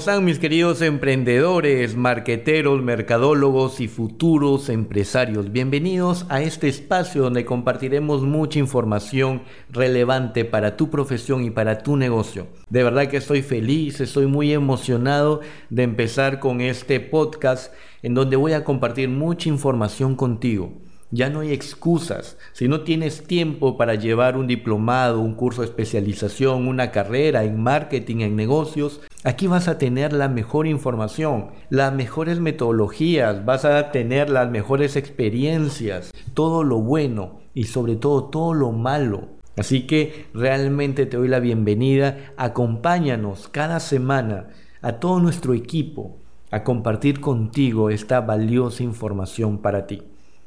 están mis queridos emprendedores, marqueteros, mercadólogos y futuros empresarios? Bienvenidos a este espacio donde compartiremos mucha información relevante para tu profesión y para tu negocio. De verdad que estoy feliz, estoy muy emocionado de empezar con este podcast en donde voy a compartir mucha información contigo. Ya no hay excusas. Si no tienes tiempo para llevar un diplomado, un curso de especialización, una carrera en marketing, en negocios, aquí vas a tener la mejor información, las mejores metodologías, vas a tener las mejores experiencias, todo lo bueno y sobre todo todo lo malo. Así que realmente te doy la bienvenida. Acompáñanos cada semana a todo nuestro equipo a compartir contigo esta valiosa información para ti.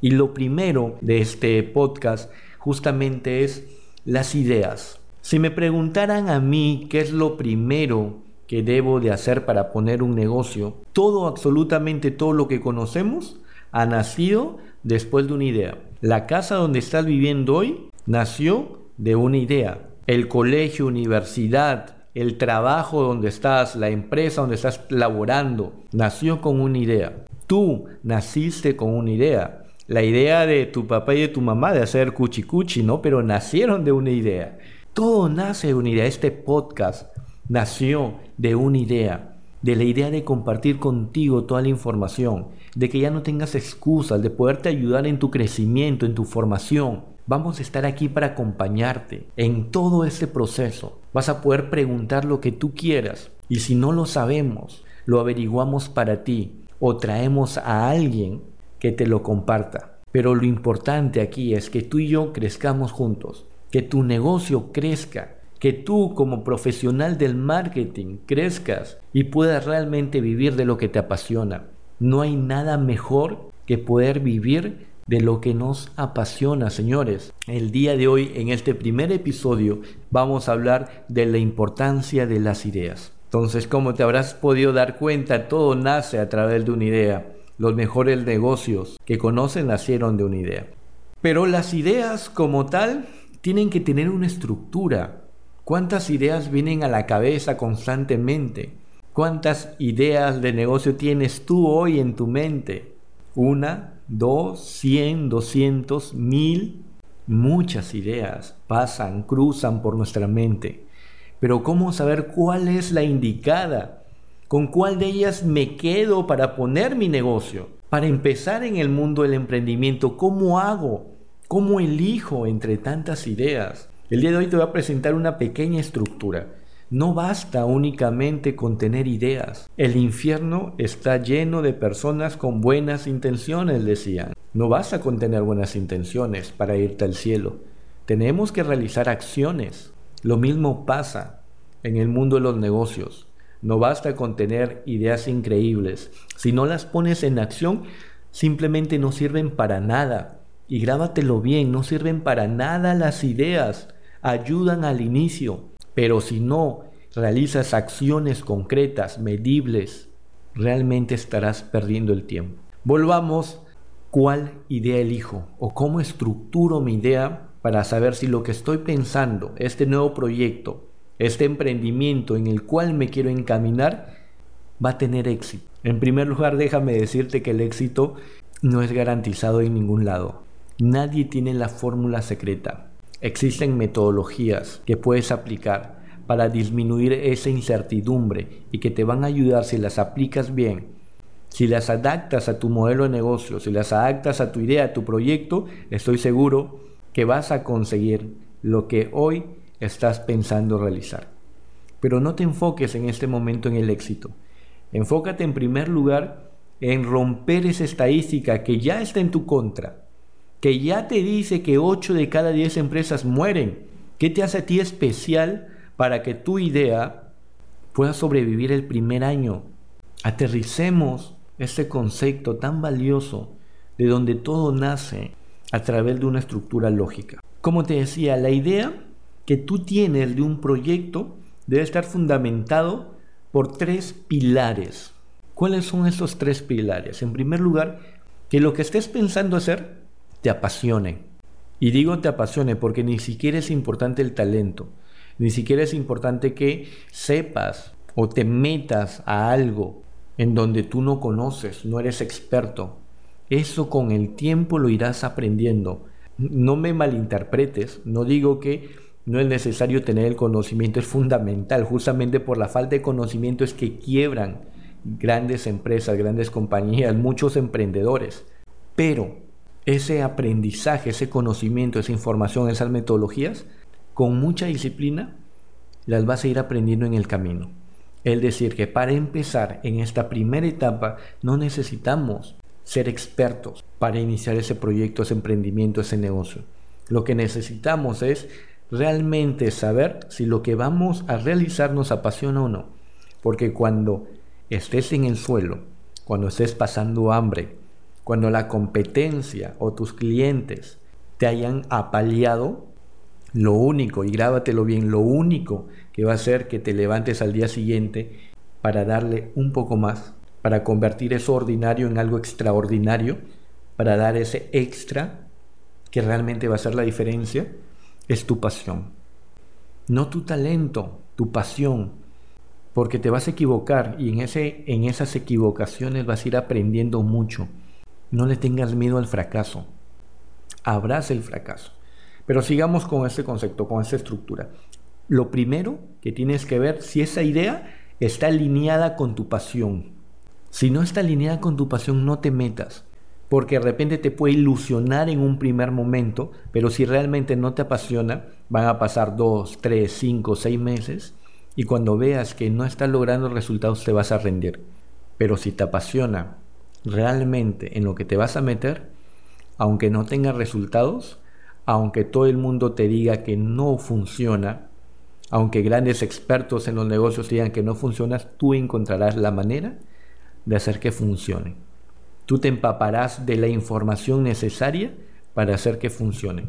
Y lo primero de este podcast justamente es las ideas. Si me preguntaran a mí qué es lo primero que debo de hacer para poner un negocio, todo, absolutamente todo lo que conocemos ha nacido después de una idea. La casa donde estás viviendo hoy nació de una idea. El colegio, universidad, el trabajo donde estás, la empresa donde estás laborando, nació con una idea. Tú naciste con una idea la idea de tu papá y de tu mamá de hacer cuchi cuchi, ¿no? Pero nacieron de una idea. Todo nace de una idea. Este podcast nació de una idea, de la idea de compartir contigo toda la información, de que ya no tengas excusas, de poderte ayudar en tu crecimiento, en tu formación. Vamos a estar aquí para acompañarte en todo este proceso. Vas a poder preguntar lo que tú quieras y si no lo sabemos, lo averiguamos para ti o traemos a alguien que te lo comparta. Pero lo importante aquí es que tú y yo crezcamos juntos, que tu negocio crezca, que tú como profesional del marketing crezcas y puedas realmente vivir de lo que te apasiona. No hay nada mejor que poder vivir de lo que nos apasiona, señores. El día de hoy, en este primer episodio, vamos a hablar de la importancia de las ideas. Entonces, como te habrás podido dar cuenta, todo nace a través de una idea. Los mejores negocios que conocen nacieron de una idea. Pero las ideas como tal tienen que tener una estructura. ¿Cuántas ideas vienen a la cabeza constantemente? ¿Cuántas ideas de negocio tienes tú hoy en tu mente? Una, dos, cien, doscientos, mil. Muchas ideas pasan, cruzan por nuestra mente. Pero ¿cómo saber cuál es la indicada? ¿Con cuál de ellas me quedo para poner mi negocio? Para empezar en el mundo del emprendimiento, ¿cómo hago? ¿Cómo elijo entre tantas ideas? El día de hoy te voy a presentar una pequeña estructura. No basta únicamente con tener ideas. El infierno está lleno de personas con buenas intenciones, decían. No basta con tener buenas intenciones para irte al cielo. Tenemos que realizar acciones. Lo mismo pasa en el mundo de los negocios. No basta con tener ideas increíbles. Si no las pones en acción, simplemente no sirven para nada. Y grábatelo bien, no sirven para nada las ideas. Ayudan al inicio. Pero si no realizas acciones concretas, medibles, realmente estarás perdiendo el tiempo. Volvamos, ¿cuál idea elijo? ¿O cómo estructuro mi idea para saber si lo que estoy pensando, este nuevo proyecto, este emprendimiento en el cual me quiero encaminar va a tener éxito. En primer lugar, déjame decirte que el éxito no es garantizado en ningún lado. Nadie tiene la fórmula secreta. Existen metodologías que puedes aplicar para disminuir esa incertidumbre y que te van a ayudar si las aplicas bien. Si las adaptas a tu modelo de negocio, si las adaptas a tu idea, a tu proyecto, estoy seguro que vas a conseguir lo que hoy estás pensando realizar. Pero no te enfoques en este momento en el éxito. Enfócate en primer lugar en romper esa estadística que ya está en tu contra, que ya te dice que 8 de cada 10 empresas mueren. ¿Qué te hace a ti especial para que tu idea pueda sobrevivir el primer año? Aterricemos este concepto tan valioso de donde todo nace a través de una estructura lógica. Como te decía, la idea que tú tienes de un proyecto debe estar fundamentado por tres pilares. ¿Cuáles son esos tres pilares? En primer lugar, que lo que estés pensando hacer te apasione. Y digo te apasione porque ni siquiera es importante el talento, ni siquiera es importante que sepas o te metas a algo en donde tú no conoces, no eres experto. Eso con el tiempo lo irás aprendiendo. No me malinterpretes, no digo que no es necesario tener el conocimiento, es fundamental. Justamente por la falta de conocimiento es que quiebran grandes empresas, grandes compañías, muchos emprendedores. Pero ese aprendizaje, ese conocimiento, esa información, esas metodologías, con mucha disciplina, las vas a ir aprendiendo en el camino. Es decir, que para empezar en esta primera etapa no necesitamos ser expertos para iniciar ese proyecto, ese emprendimiento, ese negocio. Lo que necesitamos es realmente saber si lo que vamos a realizar nos apasiona o no. Porque cuando estés en el suelo, cuando estés pasando hambre, cuando la competencia o tus clientes te hayan apaleado, lo único, y grábatelo bien, lo único que va a hacer que te levantes al día siguiente para darle un poco más, para convertir eso ordinario en algo extraordinario, para dar ese extra que realmente va a hacer la diferencia, es tu pasión. No tu talento, tu pasión, porque te vas a equivocar y en, ese, en esas equivocaciones vas a ir aprendiendo mucho. No le tengas miedo al fracaso. Abraza el fracaso. Pero sigamos con este concepto, con esta estructura lo primero que tienes que ver si esa idea está alineada con tu pasión. Si no está alineada con tu pasión, no te metas, porque de repente te puede ilusionar en un primer momento, pero si realmente no te apasiona, van a pasar dos, tres, cinco, seis meses, y cuando veas que no estás logrando resultados, te vas a rendir. Pero si te apasiona realmente en lo que te vas a meter, aunque no tenga resultados, aunque todo el mundo te diga que no funciona, aunque grandes expertos en los negocios digan que no funcionas, tú encontrarás la manera de hacer que funcione. Tú te empaparás de la información necesaria para hacer que funcione.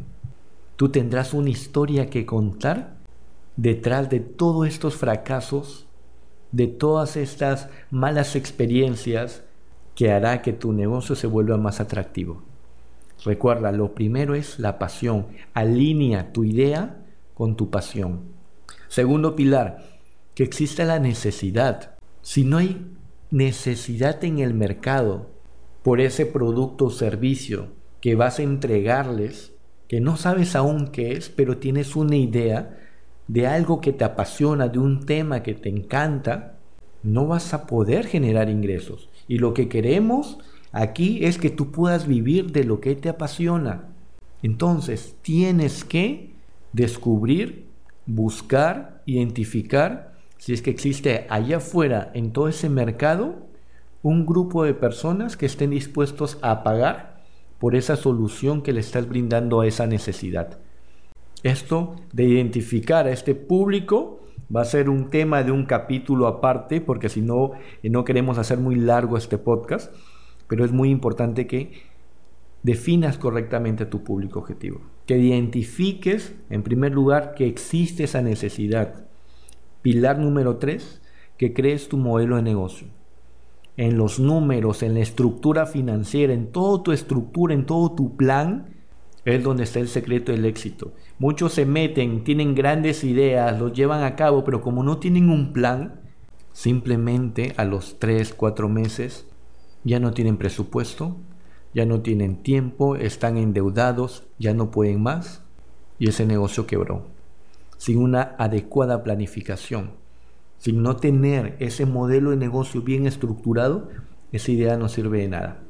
Tú tendrás una historia que contar detrás de todos estos fracasos, de todas estas malas experiencias que hará que tu negocio se vuelva más atractivo. Recuerda, lo primero es la pasión. Alinea tu idea con tu pasión. Segundo pilar, que exista la necesidad. Si no hay necesidad en el mercado por ese producto o servicio que vas a entregarles, que no sabes aún qué es, pero tienes una idea de algo que te apasiona, de un tema que te encanta, no vas a poder generar ingresos. Y lo que queremos aquí es que tú puedas vivir de lo que te apasiona. Entonces tienes que descubrir buscar, identificar si es que existe allá afuera, en todo ese mercado, un grupo de personas que estén dispuestos a pagar por esa solución que le estás brindando a esa necesidad. Esto de identificar a este público va a ser un tema de un capítulo aparte, porque si no, eh, no queremos hacer muy largo este podcast, pero es muy importante que definas correctamente tu público objetivo, que identifiques en primer lugar que existe esa necesidad. Pilar número tres, que crees tu modelo de negocio. En los números, en la estructura financiera, en toda tu estructura, en todo tu plan, es donde está el secreto del éxito. Muchos se meten, tienen grandes ideas, los llevan a cabo, pero como no tienen un plan, simplemente a los 3, 4 meses ya no tienen presupuesto, ya no tienen tiempo, están endeudados, ya no pueden más y ese negocio quebró. Sin una adecuada planificación, sin no tener ese modelo de negocio bien estructurado, esa idea no sirve de nada.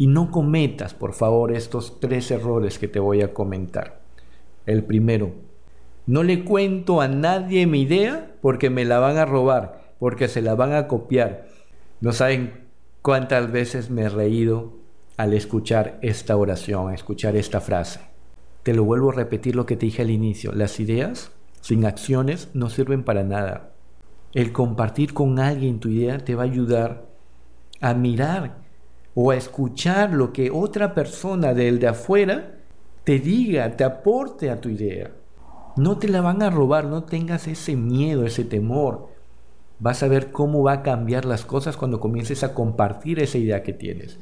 Y no cometas, por favor, estos tres errores que te voy a comentar. El primero, no le cuento a nadie mi idea porque me la van a robar, porque se la van a copiar. No saben cuántas veces me he reído al escuchar esta oración, escuchar esta frase. Te lo vuelvo a repetir lo que te dije al inicio. Las ideas sin acciones no sirven para nada. El compartir con alguien tu idea te va a ayudar a mirar o a escuchar lo que otra persona del de afuera te diga, te aporte a tu idea. No te la van a robar, no tengas ese miedo, ese temor. Vas a ver cómo va a cambiar las cosas cuando comiences a compartir esa idea que tienes.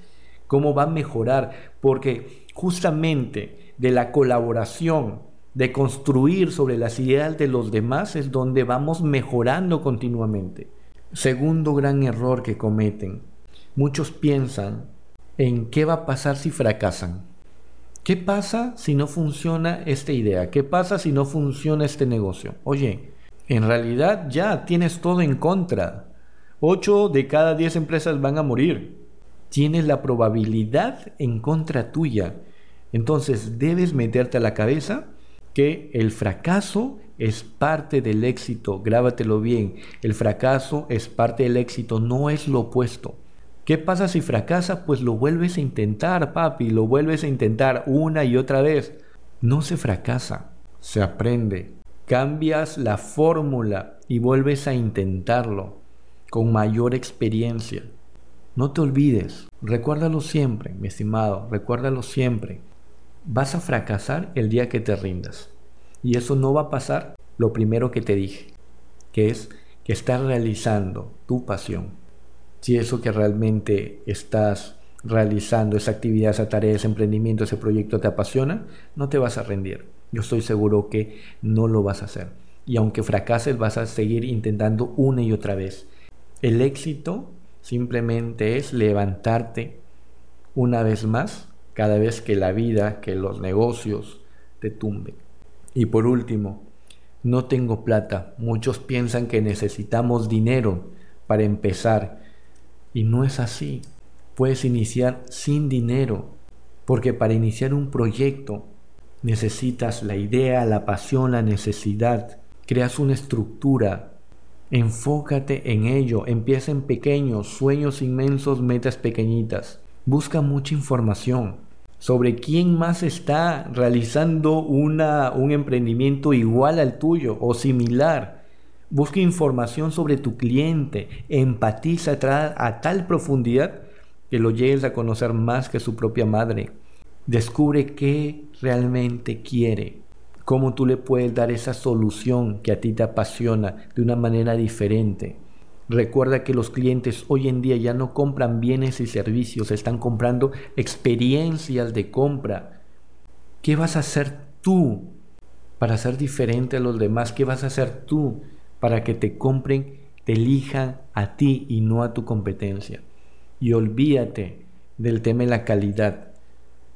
Cómo va a mejorar, porque justamente de la colaboración, de construir sobre las ideas de los demás es donde vamos mejorando continuamente. Segundo gran error que cometen. Muchos piensan en qué va a pasar si fracasan. ¿Qué pasa si no funciona esta idea? ¿Qué pasa si no funciona este negocio? Oye, en realidad ya tienes todo en contra. 8 de cada 10 empresas van a morir. Tienes la probabilidad en contra tuya. Entonces debes meterte a la cabeza que el fracaso es parte del éxito. Grábatelo bien. El fracaso es parte del éxito, no es lo opuesto. ¿Qué pasa si fracasa? Pues lo vuelves a intentar, papi, lo vuelves a intentar una y otra vez. No se fracasa, se aprende cambias la fórmula y vuelves a intentarlo con mayor experiencia. No te olvides, recuérdalo siempre, mi estimado, recuérdalo siempre. Vas a fracasar el día que te rindas. Y eso no va a pasar lo primero que te dije, que es que estás realizando tu pasión. Si eso que realmente estás realizando, esa actividad, esa tarea, ese emprendimiento, ese proyecto te apasiona, no te vas a rendir yo estoy seguro que no lo vas a hacer. Y aunque fracases, vas a seguir intentando una y otra vez. El éxito simplemente es levantarte una vez más cada vez que la vida, que los negocios te tumben. Y por último, no tengo plata. Muchos piensan que necesitamos dinero para empezar. Y no es así. Puedes iniciar sin dinero. Porque para iniciar un proyecto Necesitas la idea, la pasión, la necesidad. Creas una estructura. Enfócate en ello. Empieza en pequeños, sueños inmensos, metas pequeñitas. Busca mucha información sobre quién más está realizando una, un emprendimiento igual al tuyo o similar. Busca información sobre tu cliente. Empatiza a tal profundidad que lo llegues a conocer más que su propia madre. Descubre qué realmente quiere, cómo tú le puedes dar esa solución que a ti te apasiona de una manera diferente. Recuerda que los clientes hoy en día ya no compran bienes y servicios, están comprando experiencias de compra. ¿Qué vas a hacer tú para ser diferente a los demás? ¿Qué vas a hacer tú para que te compren, te elijan a ti y no a tu competencia? Y olvídate del tema de la calidad.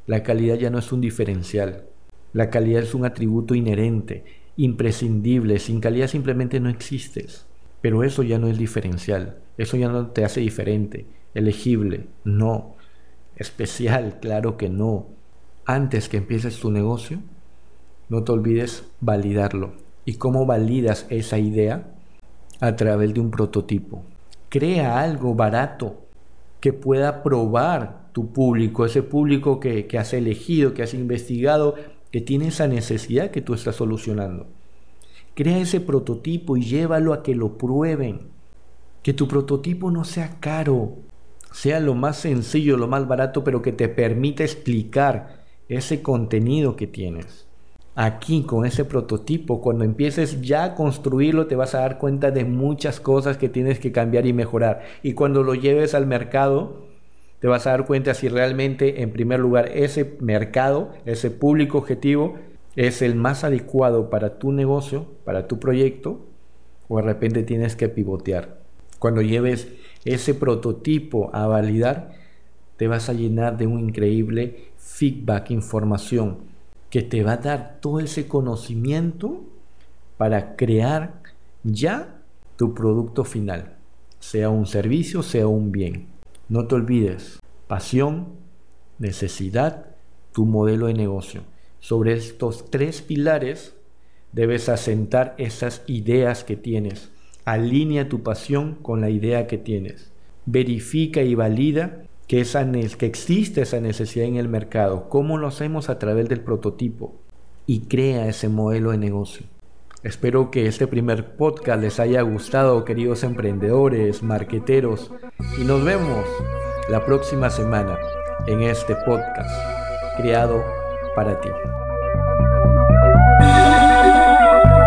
La calidad ya no es un diferencial. La calidad es un atributo inherente, imprescindible. Sin calidad simplemente no existes. Pero eso ya no es diferencial. Eso ya no te hace diferente, elegible. No. Especial, claro que no. Antes que empieces tu negocio, no te olvides validarlo. ¿Y cómo validas esa idea? A través de un prototipo. Crea algo barato que pueda probar tu público, ese público que, que has elegido, que has investigado, que tiene esa necesidad que tú estás solucionando. Crea ese prototipo y llévalo a que lo prueben. Que tu prototipo no sea caro, sea lo más sencillo, lo más barato, pero que te permita explicar ese contenido que tienes. Aquí con ese prototipo, cuando empieces ya a construirlo, te vas a dar cuenta de muchas cosas que tienes que cambiar y mejorar. Y cuando lo lleves al mercado, te vas a dar cuenta si realmente, en primer lugar, ese mercado, ese público objetivo, es el más adecuado para tu negocio, para tu proyecto, o de repente tienes que pivotear. Cuando lleves ese prototipo a validar, te vas a llenar de un increíble feedback, información, que te va a dar todo ese conocimiento para crear ya tu producto final, sea un servicio, sea un bien. No te olvides, pasión, necesidad, tu modelo de negocio. Sobre estos tres pilares debes asentar esas ideas que tienes. Alinea tu pasión con la idea que tienes. Verifica y valida que, existe esa necesidad en el mercado. ¿Cómo lo hacemos? A través del prototipo. Y crea ese modelo de negocio. Espero que este primer podcast les haya gustado, queridos emprendedores, marqueteros, y nos vemos la próxima semana en este podcast creado para ti.